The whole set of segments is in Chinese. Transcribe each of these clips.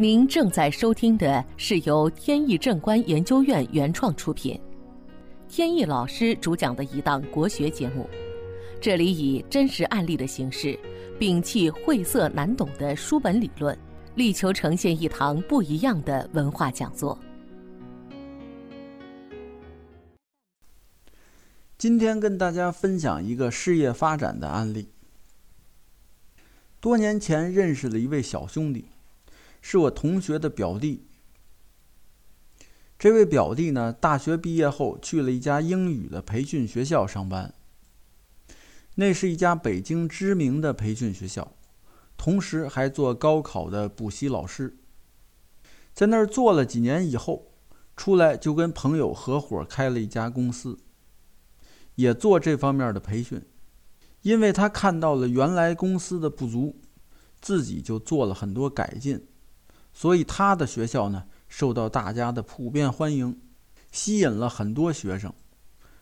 您正在收听的是由天意正观研究院原创出品，天意老师主讲的一档国学节目。这里以真实案例的形式，摒弃晦涩难懂的书本理论，力求呈现一堂不一样的文化讲座。今天跟大家分享一个事业发展的案例。多年前认识了一位小兄弟。是我同学的表弟。这位表弟呢，大学毕业后去了一家英语的培训学校上班。那是一家北京知名的培训学校，同时还做高考的补习老师。在那儿做了几年以后，出来就跟朋友合伙开了一家公司，也做这方面的培训。因为他看到了原来公司的不足，自己就做了很多改进。所以他的学校呢，受到大家的普遍欢迎，吸引了很多学生，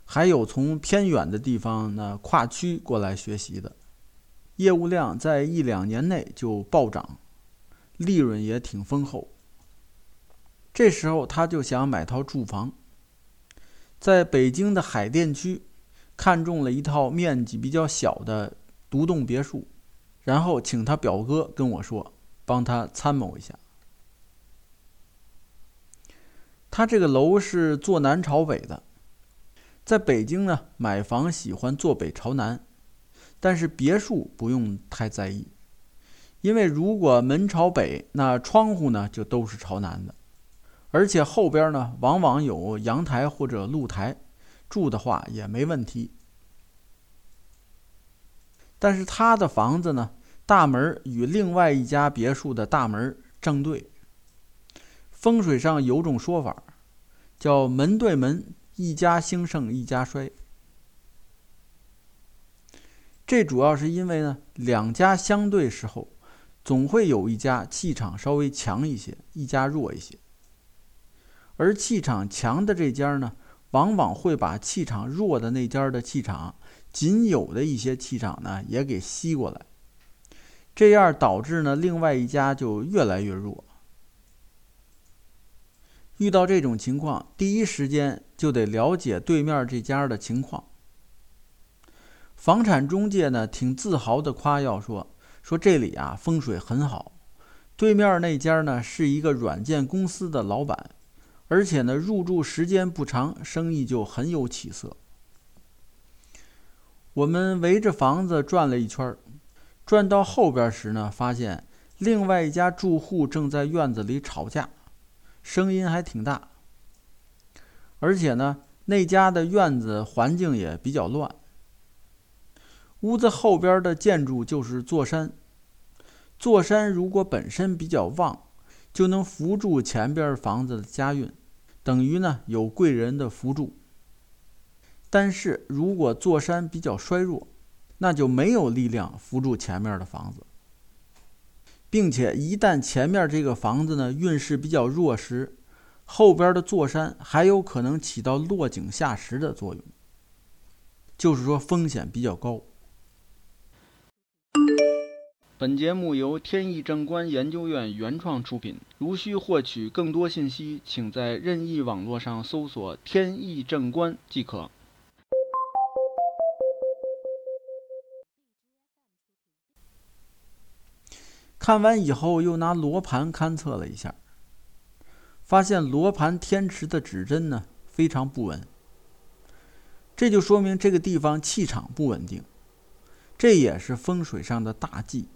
还有从偏远的地方呢跨区过来学习的，业务量在一两年内就暴涨，利润也挺丰厚。这时候他就想买套住房，在北京的海淀区，看中了一套面积比较小的独栋别墅，然后请他表哥跟我说，帮他参谋一下。他这个楼是坐南朝北的，在北京呢，买房喜欢坐北朝南，但是别墅不用太在意，因为如果门朝北，那窗户呢就都是朝南的，而且后边呢往往有阳台或者露台，住的话也没问题。但是他的房子呢，大门与另外一家别墅的大门正对，风水上有种说法。叫门对门，一家兴盛一家衰。这主要是因为呢，两家相对时候，总会有一家气场稍微强一些，一家弱一些。而气场强的这家呢，往往会把气场弱的那家的气场，仅有的一些气场呢，也给吸过来。这样导致呢，另外一家就越来越弱。遇到这种情况，第一时间就得了解对面这家的情况。房产中介呢，挺自豪的夸耀说：“说这里啊风水很好，对面那家呢是一个软件公司的老板，而且呢入住时间不长，生意就很有起色。”我们围着房子转了一圈，转到后边时呢，发现另外一家住户正在院子里吵架。声音还挺大，而且呢，那家的院子环境也比较乱。屋子后边的建筑就是座山，座山如果本身比较旺，就能扶住前边房子的家运，等于呢有贵人的扶助。但是如果座山比较衰弱，那就没有力量扶住前面的房子。并且一旦前面这个房子呢运势比较弱时，后边的座山还有可能起到落井下石的作用，就是说风险比较高。本节目由天意正观研究院原创出品。如需获取更多信息，请在任意网络上搜索“天意正观”即可。看完以后，又拿罗盘勘测了一下，发现罗盘天池的指针呢非常不稳，这就说明这个地方气场不稳定，这也是风水上的大忌。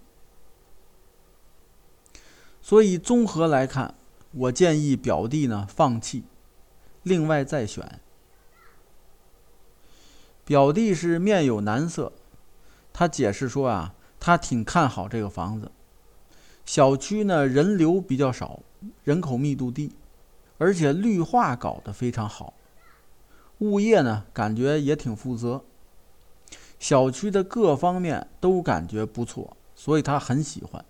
所以综合来看，我建议表弟呢放弃，另外再选。表弟是面有难色，他解释说啊，他挺看好这个房子。小区呢人流比较少，人口密度低，而且绿化搞得非常好，物业呢感觉也挺负责，小区的各方面都感觉不错，所以他很喜欢。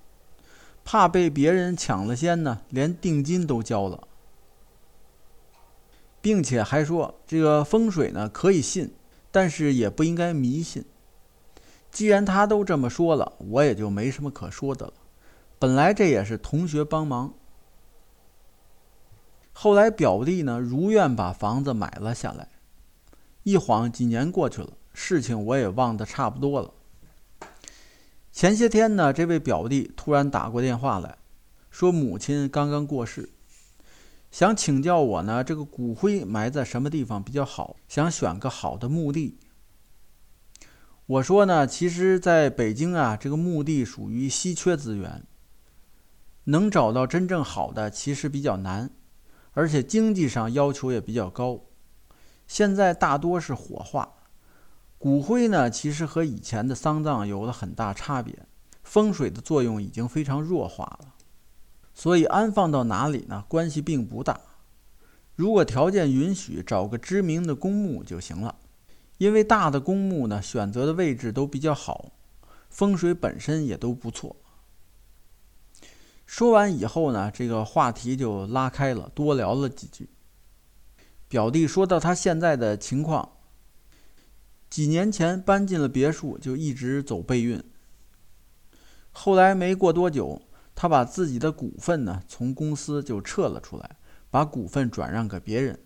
怕被别人抢了先呢，连定金都交了，并且还说这个风水呢可以信，但是也不应该迷信。既然他都这么说了，我也就没什么可说的了。本来这也是同学帮忙，后来表弟呢如愿把房子买了下来。一晃几年过去了，事情我也忘得差不多了。前些天呢，这位表弟突然打过电话来，说母亲刚刚过世，想请教我呢，这个骨灰埋在什么地方比较好？想选个好的墓地。我说呢，其实在北京啊，这个墓地属于稀缺资源，能找到真正好的其实比较难，而且经济上要求也比较高。现在大多是火化，骨灰呢，其实和以前的丧葬有了很大差别，风水的作用已经非常弱化了，所以安放到哪里呢，关系并不大。如果条件允许，找个知名的公墓就行了，因为大的公墓呢，选择的位置都比较好，风水本身也都不错。说完以后呢，这个话题就拉开了，多聊了几句。表弟说到他现在的情况，几年前搬进了别墅，就一直走背运。后来没过多久，他把自己的股份呢从公司就撤了出来，把股份转让给别人，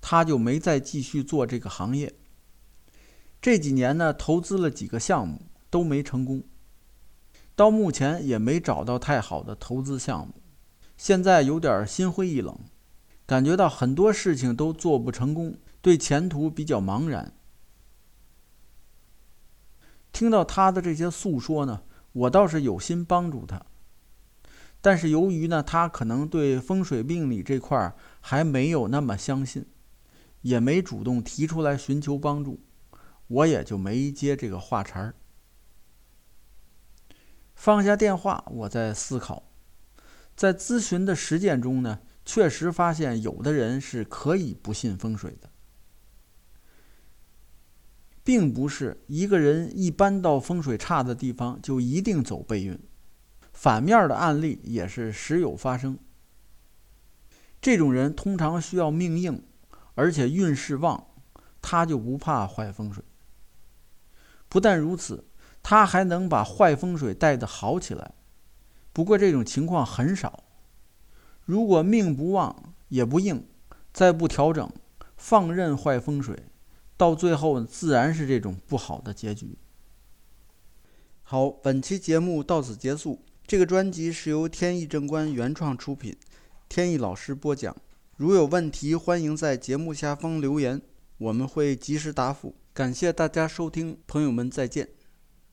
他就没再继续做这个行业。这几年呢，投资了几个项目都没成功，到目前也没找到太好的投资项目，现在有点心灰意冷。感觉到很多事情都做不成功，对前途比较茫然。听到他的这些诉说呢，我倒是有心帮助他，但是由于呢，他可能对风水命理这块还没有那么相信，也没主动提出来寻求帮助，我也就没接这个话茬儿。放下电话，我在思考，在咨询的实践中呢。确实发现，有的人是可以不信风水的，并不是一个人一搬到风水差的地方就一定走背运，反面的案例也是时有发生。这种人通常需要命硬，而且运势旺，他就不怕坏风水。不但如此，他还能把坏风水带的好起来。不过这种情况很少。如果命不旺也不硬，再不调整，放任坏风水，到最后自然是这种不好的结局。好，本期节目到此结束。这个专辑是由天意正观原创出品，天意老师播讲。如有问题，欢迎在节目下方留言，我们会及时答复。感谢大家收听，朋友们再见。